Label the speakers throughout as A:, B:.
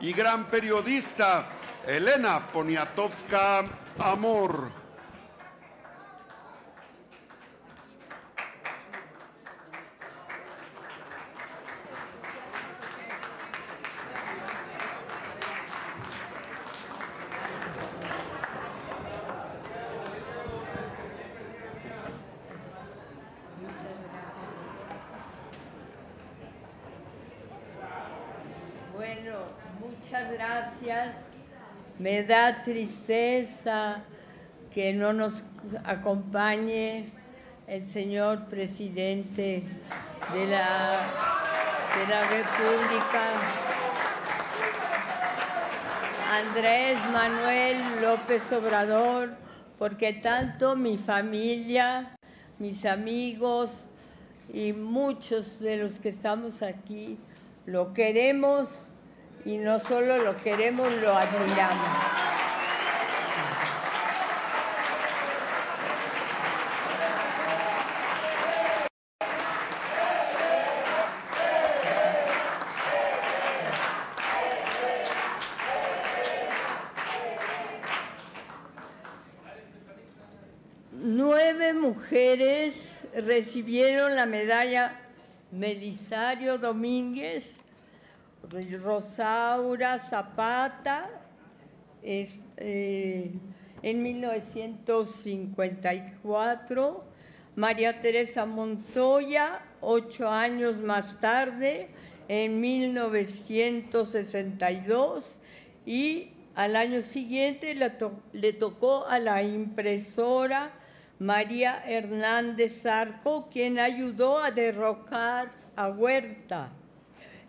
A: y gran periodista, Elena Poniatowska Amor.
B: Bueno, muchas gracias. Me da tristeza que no nos acompañe el señor presidente de la, de la República, Andrés Manuel López Obrador, porque tanto mi familia, mis amigos y muchos de los que estamos aquí lo queremos y no solo lo queremos, lo admiramos. Nueve mujeres recibieron la medalla Melisario Domínguez, Rosaura Zapata, es, eh, en 1954, María Teresa Montoya, ocho años más tarde, en 1962, y al año siguiente le, le tocó a la impresora María Hernández Zarco, quien ayudó a derrocar a Huerta.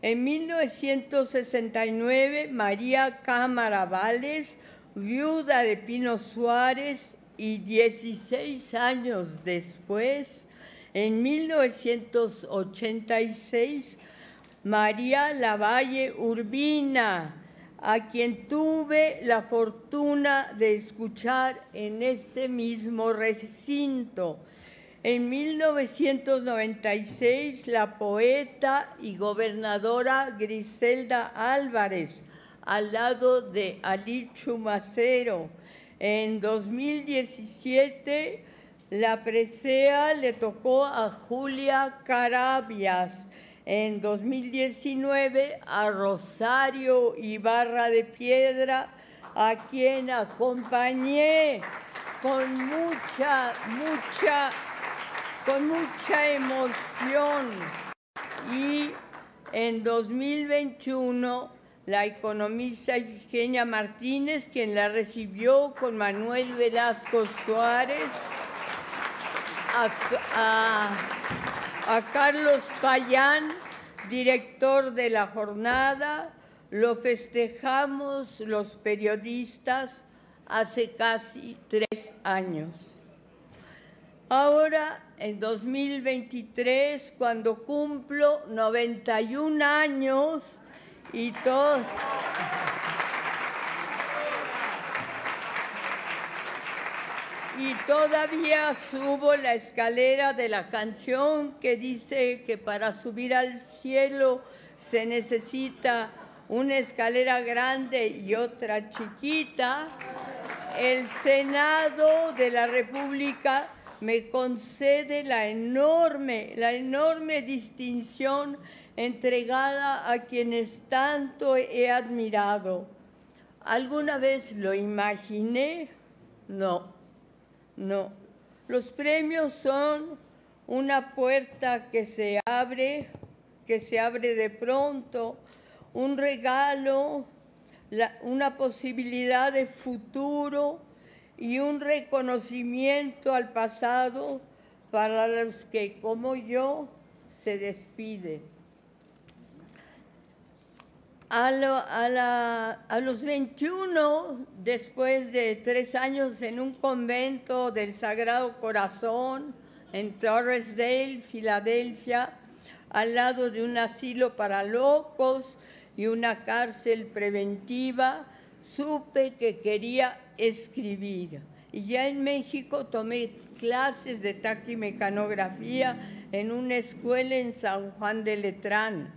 B: En 1969, María Cámara Vales, viuda de Pino Suárez, y 16 años después, en 1986, María Lavalle Urbina, a quien tuve la fortuna de escuchar en este mismo recinto. En 1996, la poeta y gobernadora Griselda Álvarez, al lado de Ali Chumacero. En 2017, la presea le tocó a Julia Carabias en 2019 a Rosario Ibarra de Piedra, a quien acompañé con mucha, mucha, con mucha emoción. Y en 2021, la economista Eugenia Martínez, quien la recibió con Manuel Velasco Suárez, a, a Carlos Payán, director de la jornada, lo festejamos los periodistas hace casi tres años. Ahora, en 2023, cuando cumplo 91 años y todo... y todavía subo la escalera de la canción que dice que para subir al cielo se necesita una escalera grande y otra chiquita. El Senado de la República me concede la enorme, la enorme distinción entregada a quienes tanto he admirado. ¿Alguna vez lo imaginé? No. No, los premios son una puerta que se abre, que se abre de pronto, un regalo, una posibilidad de futuro y un reconocimiento al pasado para los que, como yo, se despiden. A, los 21, después de tres años en un convento del Sagrado Corazón en Torresdale, Filadelfia, al lado de un asilo para locos y una cárcel preventiva, supe que quería escribir. Y ya en México tomé clases de taquimecanografía en una escuela en San Juan de Letrán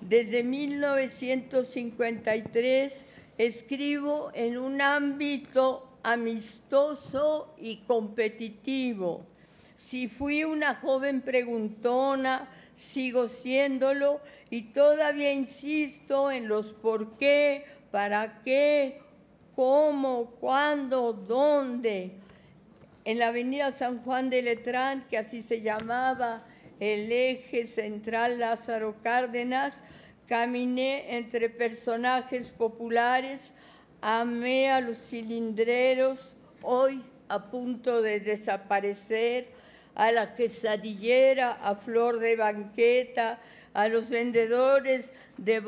B: Desde 1953 escribo en un ámbito amistoso y competitivo. Si fui una joven preguntona, sigo siéndolo y todavía insisto en los por qué, para qué, cómo, cuándo, dónde. En la avenida San Juan de Letrán, que así se llamaba el eje central Lázaro Cárdenas, caminé entre personajes populares, amé a los cilindreros, hoy a punto de desaparecer, a la quesadillera, a flor de banqueta, a los vendedores de,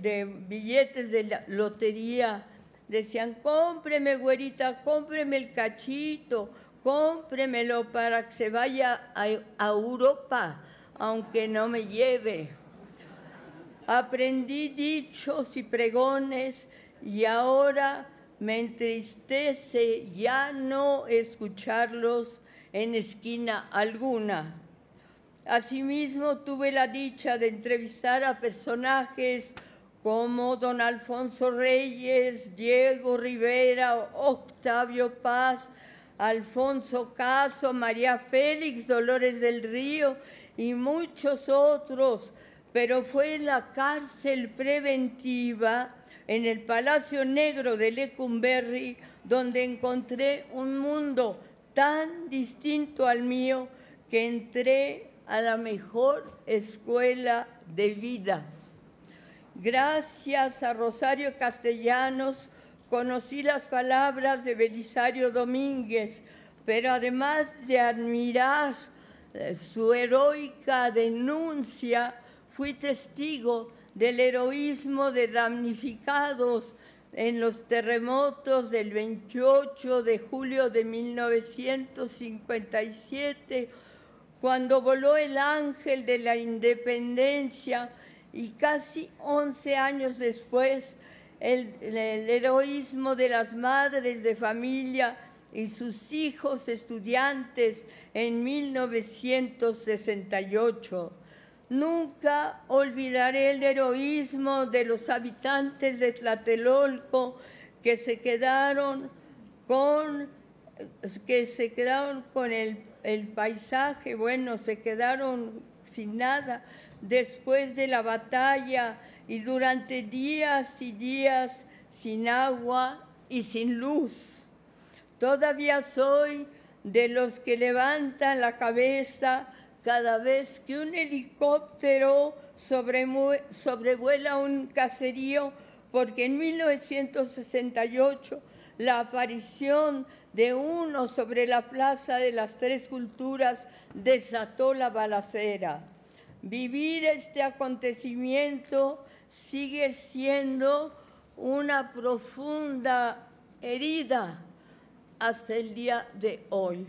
B: de billetes de la lotería. Decían, cómpreme, güerita, cómpreme el cachito, cómpremelo para que se vaya a, a Europa, aunque no me lleve. Aprendí dichos y pregones y ahora me entristece ya no escucharlos en esquina alguna. Asimismo, tuve la dicha de entrevistar a personajes como don Alfonso Reyes, Diego Rivera, Octavio Paz, Alfonso Caso, María Félix, Dolores del Río y muchos otros, pero fue en la cárcel preventiva en el Palacio Negro de Lecumberri donde encontré un mundo tan distinto al mío que entré a la mejor escuela de vida. Gracias a Rosario Castellanos conocí las palabras de Belisario Domínguez, pero además de admirar eh, su heroica denuncia, fui testigo del heroísmo de damnificados en los terremotos del 28 de julio de 1957 cuando voló el ángel de la independencia y casi 11 años después el, heroísmo de las madres de familia y sus hijos estudiantes en 1968. Nunca olvidaré el heroísmo de los habitantes de Tlatelolco que se quedaron con, que se quedaron con el el paisaje, bueno, se quedaron sin nada después de la batalla y durante días y días sin agua y sin luz. Todavía soy de los que levantan la cabeza cada vez que un helicóptero sobrevuela un caserío, porque en 1968 la aparición de uno sobre la plaza de las tres culturas desató la balacera. Vivir este acontecimiento sigue siendo una profunda herida hasta el día de hoy.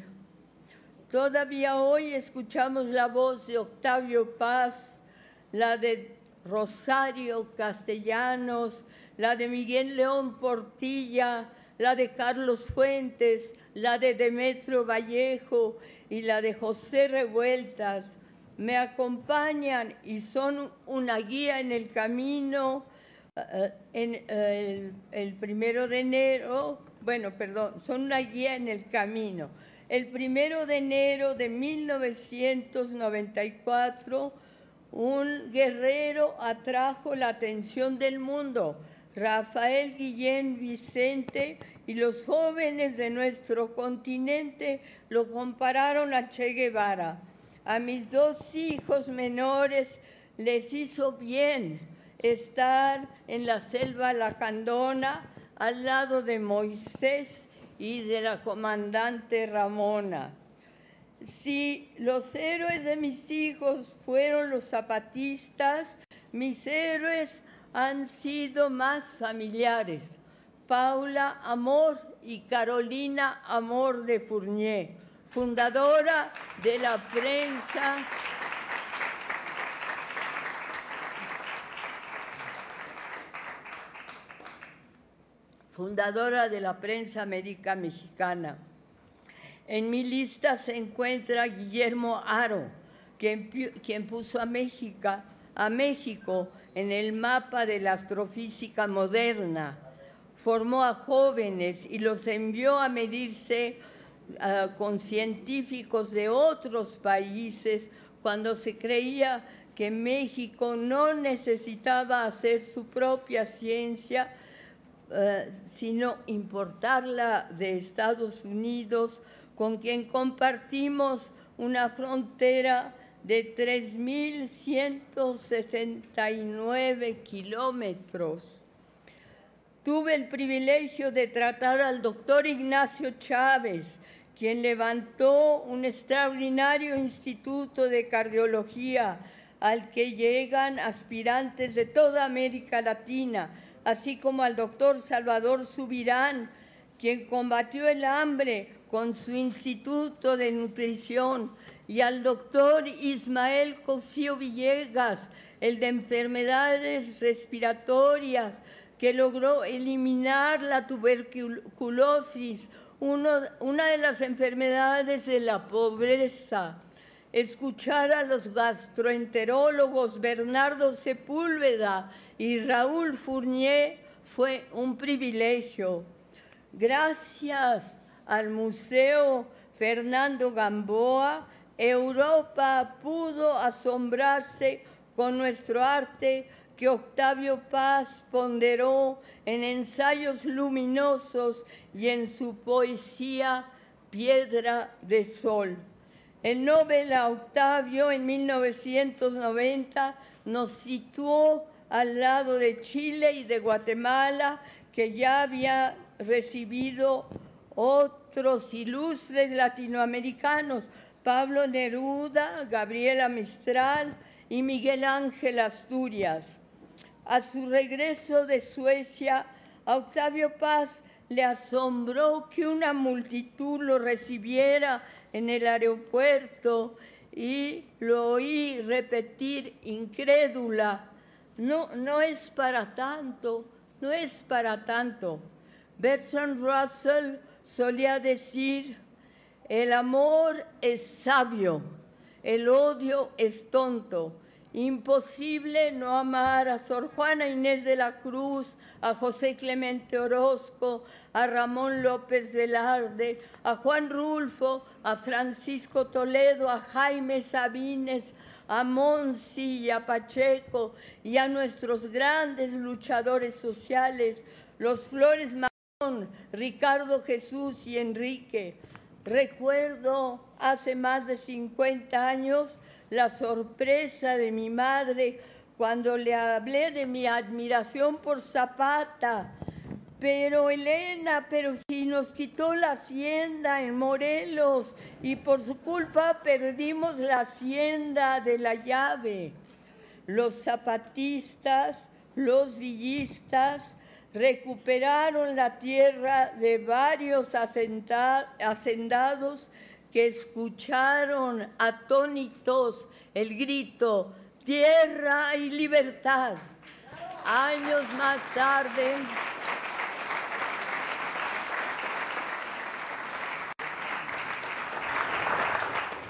B: Todavía hoy escuchamos la voz de Octavio Paz, la de Rosario Castellanos, la de Miguel León Portilla, la de Carlos Fuentes, la de Demetrio Vallejo y la de José Revueltas. Me acompañan y son una guía en el camino eh, eh, el, primero de enero, bueno, perdón, son una guía en el camino. El primero de enero de 1994, un guerrero atrajo la atención del mundo Rafael Guillén Vicente y los jóvenes de nuestro continente lo compararon a Che Guevara. A mis dos hijos menores les hizo bien estar en la selva lacandona al lado de Moisés y de la comandante Ramona. Si los héroes de mis hijos fueron los zapatistas, mis héroes han sido más familiares. Paula Amor y Carolina Amor de Fournier, fundadora de la prensa fundadora de la prensa América Mexicana. En mi lista se encuentra Guillermo Aro, quien, quien puso a México a México en el mapa de la astrofísica moderna. Formó a jóvenes y los envió a medirse uh, con científicos de otros países cuando se creía que México no necesitaba hacer su propia ciencia, uh, sino importarla de Estados Unidos, con quien compartimos una frontera de 3.169 kilómetros. Tuve el privilegio de tratar al doctor Ignacio Chávez, quien levantó un extraordinario instituto de cardiología al que llegan aspirantes de toda América Latina, así como al doctor Salvador Subirán, quien combatió el hambre con su instituto de nutrición, y al doctor Ismael Cosío Villegas, el de enfermedades respiratorias, que logró eliminar la tuberculosis, una de las enfermedades de la pobreza. Escuchar a los gastroenterólogos Bernardo Sepúlveda y Raúl Fournier fue un privilegio. Gracias al Museo Fernando Gamboa, Europa pudo asombrarse con nuestro arte que Octavio Paz ponderó en ensayos luminosos y en su poesía Piedra de Sol. El Nobel Octavio en 1990 nos situó al lado de Chile y de Guatemala, que ya había recibido otros ilustres latinoamericanos, Pablo Neruda, Gabriela Mistral y Miguel Ángel Asturias. A su regreso de Suecia, a Octavio Paz le asombró que una multitud lo recibiera en el aeropuerto y lo oí repetir incrédula, no, no es para tanto, no es para tanto. Bertrand Russell solía decir, el amor es sabio, el odio es tonto. Imposible no amar a Sor Juana Inés de la Cruz, a José Clemente Orozco, a Ramón López Velarde, a Juan Rulfo, a Francisco Toledo, a Jaime Sabines, a Monsi y a Pacheco y a nuestros grandes luchadores sociales, los Flores Magón, Ricardo Jesús y Enrique Recuerdo hace más de 50 años la sorpresa de mi madre cuando le hablé de mi admiración por Zapata. Pero Elena, pero si nos quitó la hacienda en Morelos y por su culpa perdimos la hacienda de la llave. Los zapatistas, los villistas, recuperaron la tierra de varios hacendados que escucharon atónitos el grito, tierra y libertad. Años más tarde,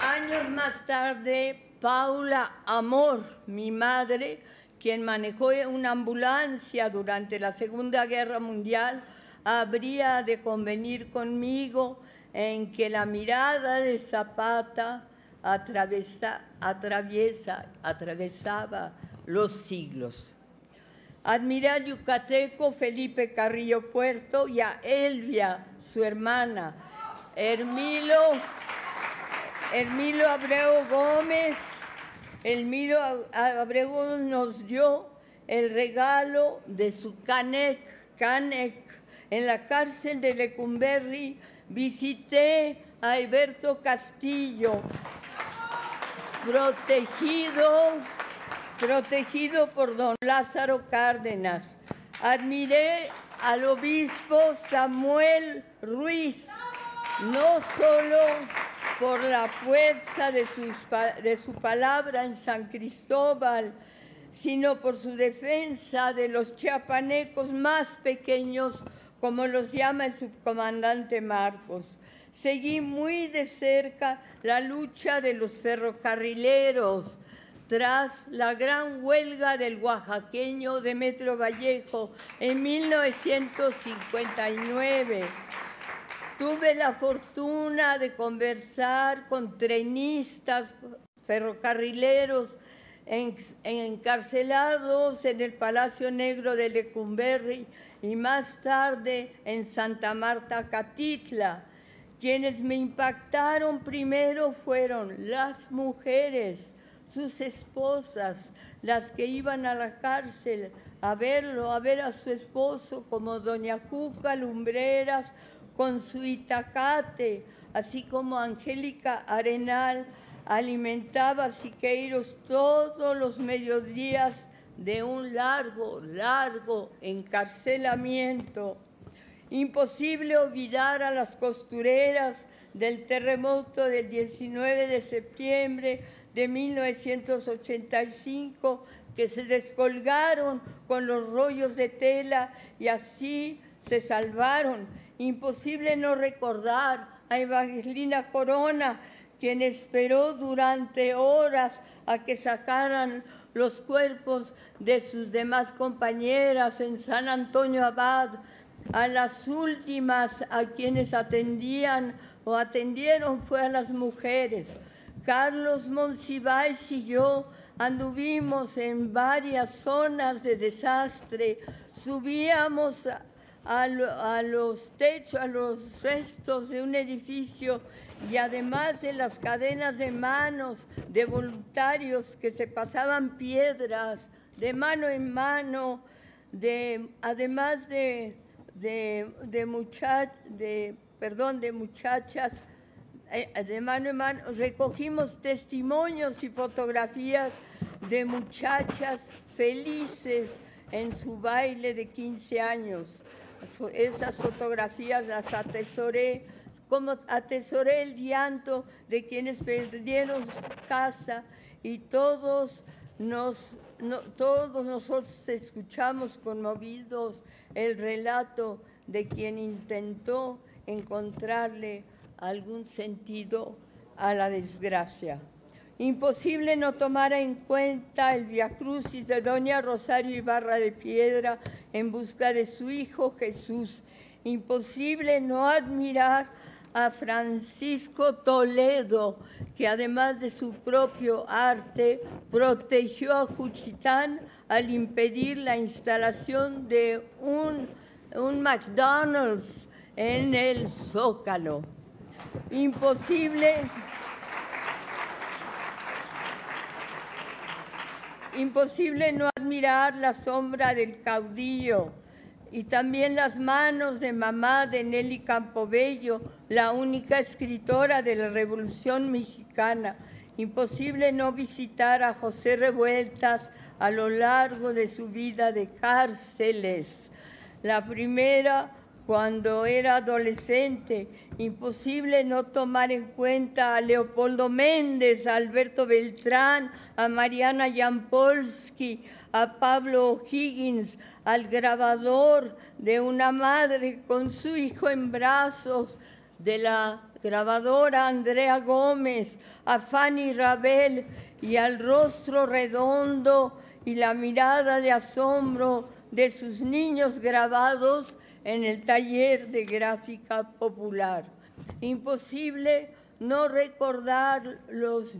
B: años más tarde, Paula Amor, mi madre, quien manejó una ambulancia durante la Segunda Guerra Mundial, habría de convenir conmigo en que la mirada de Zapata atraviesa, atravesaba los siglos. Admiré al yucateco Felipe Carrillo Puerto y a Elvia, su hermana, Hermilo, Hermilo Abreu Gómez, Elmiro Abrego nos dio el regalo de su Canek, Canek. En la cárcel de Lecumberri visité a Alberto Castillo, protegido, protegido por don Lázaro Cárdenas. Admiré al obispo Samuel Ruiz, no solo por la fuerza de, de su palabra en San Cristóbal, sino por su defensa de los chiapanecos más pequeños, como los llama el subcomandante Marcos. Seguí muy de cerca la lucha de los ferrocarrileros, tras la gran huelga del oaxaqueño Demetrio Vallejo en 1959. Tuve la fortuna de conversar con trenistas, ferrocarrileros encarcelados en el Palacio Negro de Lecumberri y más tarde en Santa Marta, Catitla. Quienes me impactaron primero fueron las mujeres, sus esposas, las que iban a la cárcel a verlo, a ver a su esposo, como doña Cuca Lumbreras con su itacate, así como Angélica Arenal alimentaba a Siqueiros todos los mediodías de un largo, largo encarcelamiento. Imposible olvidar a las costureras del terremoto del 19 de septiembre de 1985 que se descolgaron con los rollos de tela y así se salvaron. Imposible no recordar a Evangelina Corona, quien esperó durante horas a que sacaran los cuerpos de sus demás compañeras en San Antonio Abad, a las últimas a quienes atendían o atendieron fue a las mujeres. Carlos Monsiváis y yo anduvimos en varias zonas de desastre, subíamos a, los techos, a los restos de un edificio y además de las cadenas de manos de voluntarios que se pasaban piedras de mano en mano, de, además de, de, de, perdón, de muchachas eh, de mano en mano, recogimos testimonios y fotografías de muchachas felices en su baile de 15 años. Esas fotografías las atesoré como atesoré el llanto de quienes perdieron su casa y todos, nos, todos nosotros escuchamos conmovidos el relato de quien intentó encontrarle algún sentido a la desgracia. Imposible no tomar en cuenta el viacrucis de doña Rosario Ibarra de Piedra en busca de su hijo Jesús. Imposible no admirar a Francisco Toledo, que además de su propio arte, protegió a Juchitán al impedir la instalación de un, un McDonald's en el Zócalo. Imposible. Imposible no admirar la sombra del caudillo y también las manos de mamá de Nelly Campobello, la única escritora de la Revolución Mexicana. Imposible no visitar a José Revueltas a lo largo de su vida de cárceles. La primera cuando era adolescente. Imposible no tomar en cuenta a Leopoldo Méndez, a Alberto Beltrán, a Mariana Jampolsky, a Pablo Higgins, al grabador de una madre con su hijo en brazos, de la grabadora Andrea Gómez, a Fanny Rabel y al rostro redondo y la mirada de asombro de sus niños grabados en el taller de gráfica popular. Imposible no recordar los,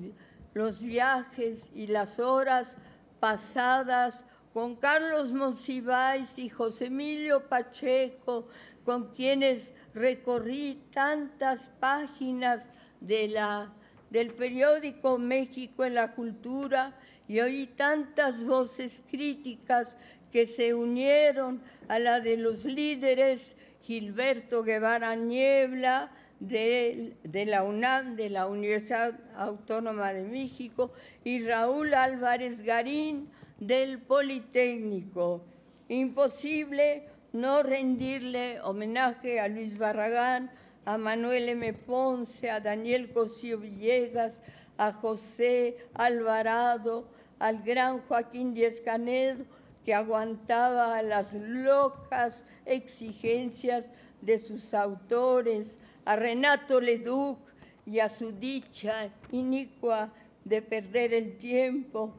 B: los viajes y las horas pasadas con Carlos Monsiváis y José Emilio Pacheco, con quienes recorrí tantas páginas de la, del periódico México en la Cultura y oí tantas voces críticas que se unieron a la de los líderes Gilberto Guevara Niebla de, de, la UNAM, de la Universidad Autónoma de México, y Raúl Álvarez Garín del Politécnico. Imposible no rendirle homenaje a Luis Barragán, a Manuel M. Ponce, a Daniel Cosío Villegas, a José Alvarado, al gran Joaquín Díez Canedo, que aguantaba las locas exigencias de sus autores, a Renato Leduc y a su dicha inicua de perder el tiempo,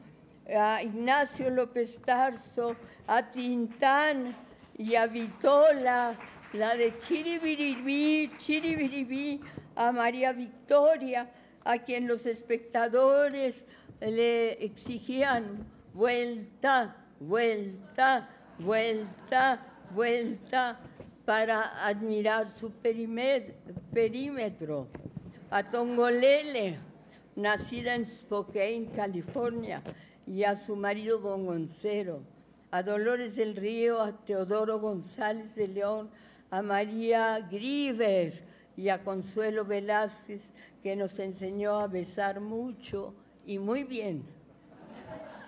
B: a Ignacio López Tarso, a Tintán y a Vitola, la de Chiribiribí, Chiribiribí, a María Victoria, a quien los espectadores le exigían vuelta, vuelta, vuelta, vuelta para admirar su perímetro. A Tongolele, nacida en Spokane, California, y a su marido Bongoncero, a Dolores del Río, a Teodoro González de León, a María Griver y a Consuelo Velázquez, que nos enseñó a besar mucho y muy bien.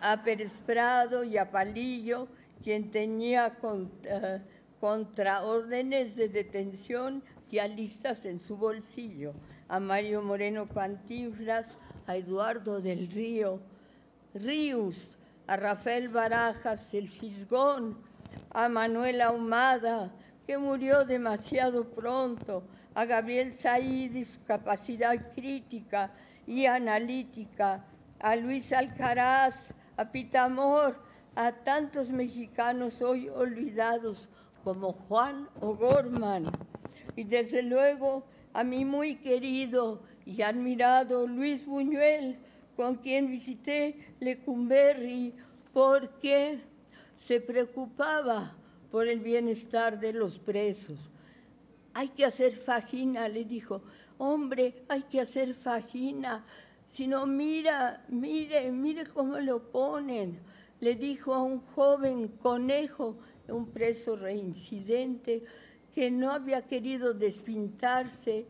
B: A Pérez Prado y a Palillo, quien tenía eh, contraórdenes de detención y alistas en su bolsillo. A Mario Moreno Cantinflas, a Eduardo del Río, Ríos, a Rafael Barajas, el Fisgón, a Manuel Ahumada, que murió demasiado pronto, a Gabriel Said y su capacidad crítica y analítica, a Luis Alcaraz, a Pitamor, a tantos mexicanos hoy olvidados como Juan O'Gorman y desde luego a mi muy querido y admirado Luis Buñuel, con quien visité Lecumberri porque se preocupaba por el bienestar de los presos. Hay que hacer fajina, le dijo. Hombre, hay que hacer fajina. Si no, mira, mire, mire cómo lo ponen. Le dijo a un joven conejo, un preso reincidente, que no había querido despintarse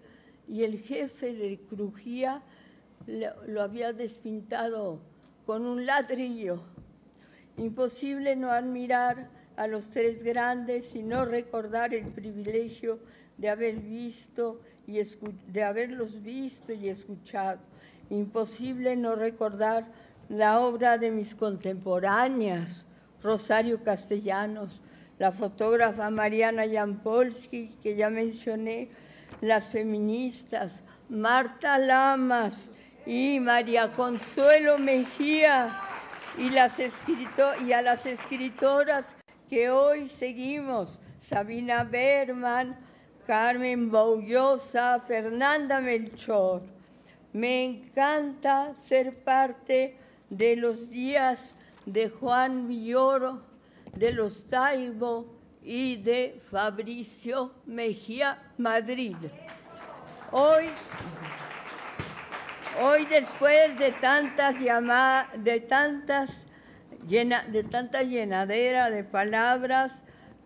B: y el jefe le crujía lo había despintado con un ladrillo. Imposible no admirar a los tres grandes y no recordar el privilegio de haber visto y de haberlos visto y escuchado. Imposible no recordar la obra de mis contemporáneas, Rosario Castellanos, la fotógrafa Mariana Jampolsky, que ya mencioné, las feministas, Marta Lamas, y María Consuelo Mejía y, las a las escritoras que hoy seguimos, Sabina Berman, Carmen Baullosa, Fernanda Melchor. Me encanta ser parte de los días de Juan Villoro, de los Taibo y de Fabricio Mejía Madrid. Hoy Hoy después de tantas llamadas, de tantas de tanta llenadera de palabras,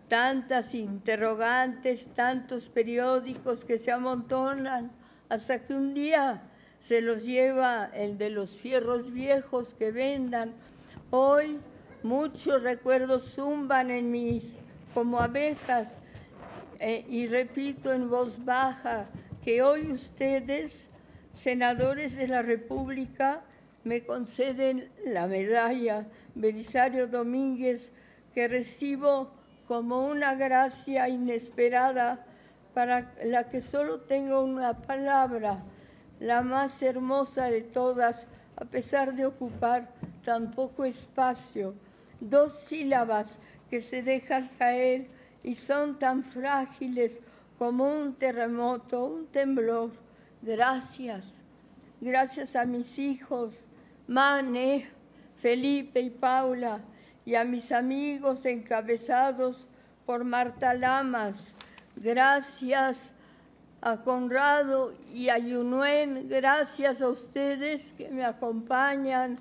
B: tantas interrogantes, tantos periódicos que se amontonan, hasta que un día se los lleva el de los fierros viejos que vendan. Hoy muchos recuerdos zumban en mis como abejas eh, y repito en voz baja que hoy ustedes senadores de la República me conceden la medalla Belisario Domínguez que recibo como una gracia inesperada para la que solo tengo una palabra, la más hermosa de todas, a pesar de ocupar tan poco espacio, dos sílabas que se dejan caer y son tan frágiles como un terremoto, un temblor Gracias, gracias a mis hijos, Mane, Felipe y Paula, y a mis amigos encabezados por Marta Lamas. Gracias a Conrado y a Yunuen, gracias a ustedes que me acompañan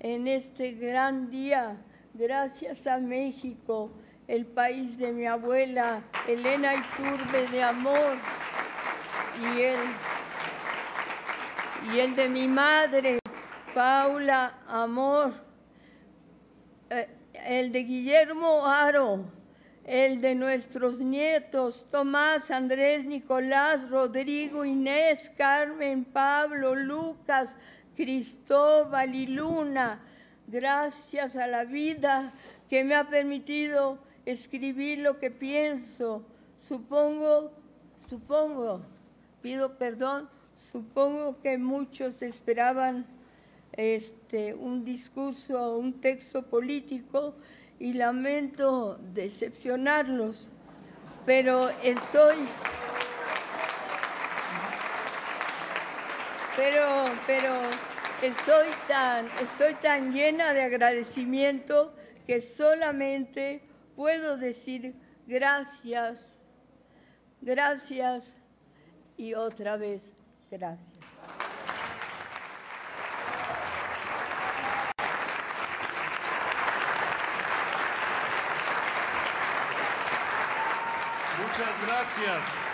B: en este gran día. Gracias a México, el país de mi abuela, Elena Iturbe de Amor, y el y el de mi madre, Paula Amor, eh, el de Guillermo Aro, el de nuestros nietos, Tomás, Andrés, Nicolás, Rodrigo, Inés, Carmen, Pablo, Lucas, Cristóbal y Luna. Gracias a la vida que me ha permitido escribir lo que pienso. Supongo, supongo, pido perdón Supongo que muchos esperaban este, un discurso, un texto político y lamento decepcionarlos, pero estoy, pero, pero estoy tan, estoy tan llena de agradecimiento que solamente puedo decir gracias, gracias y otra vez gracias.
A: Muchas gracias.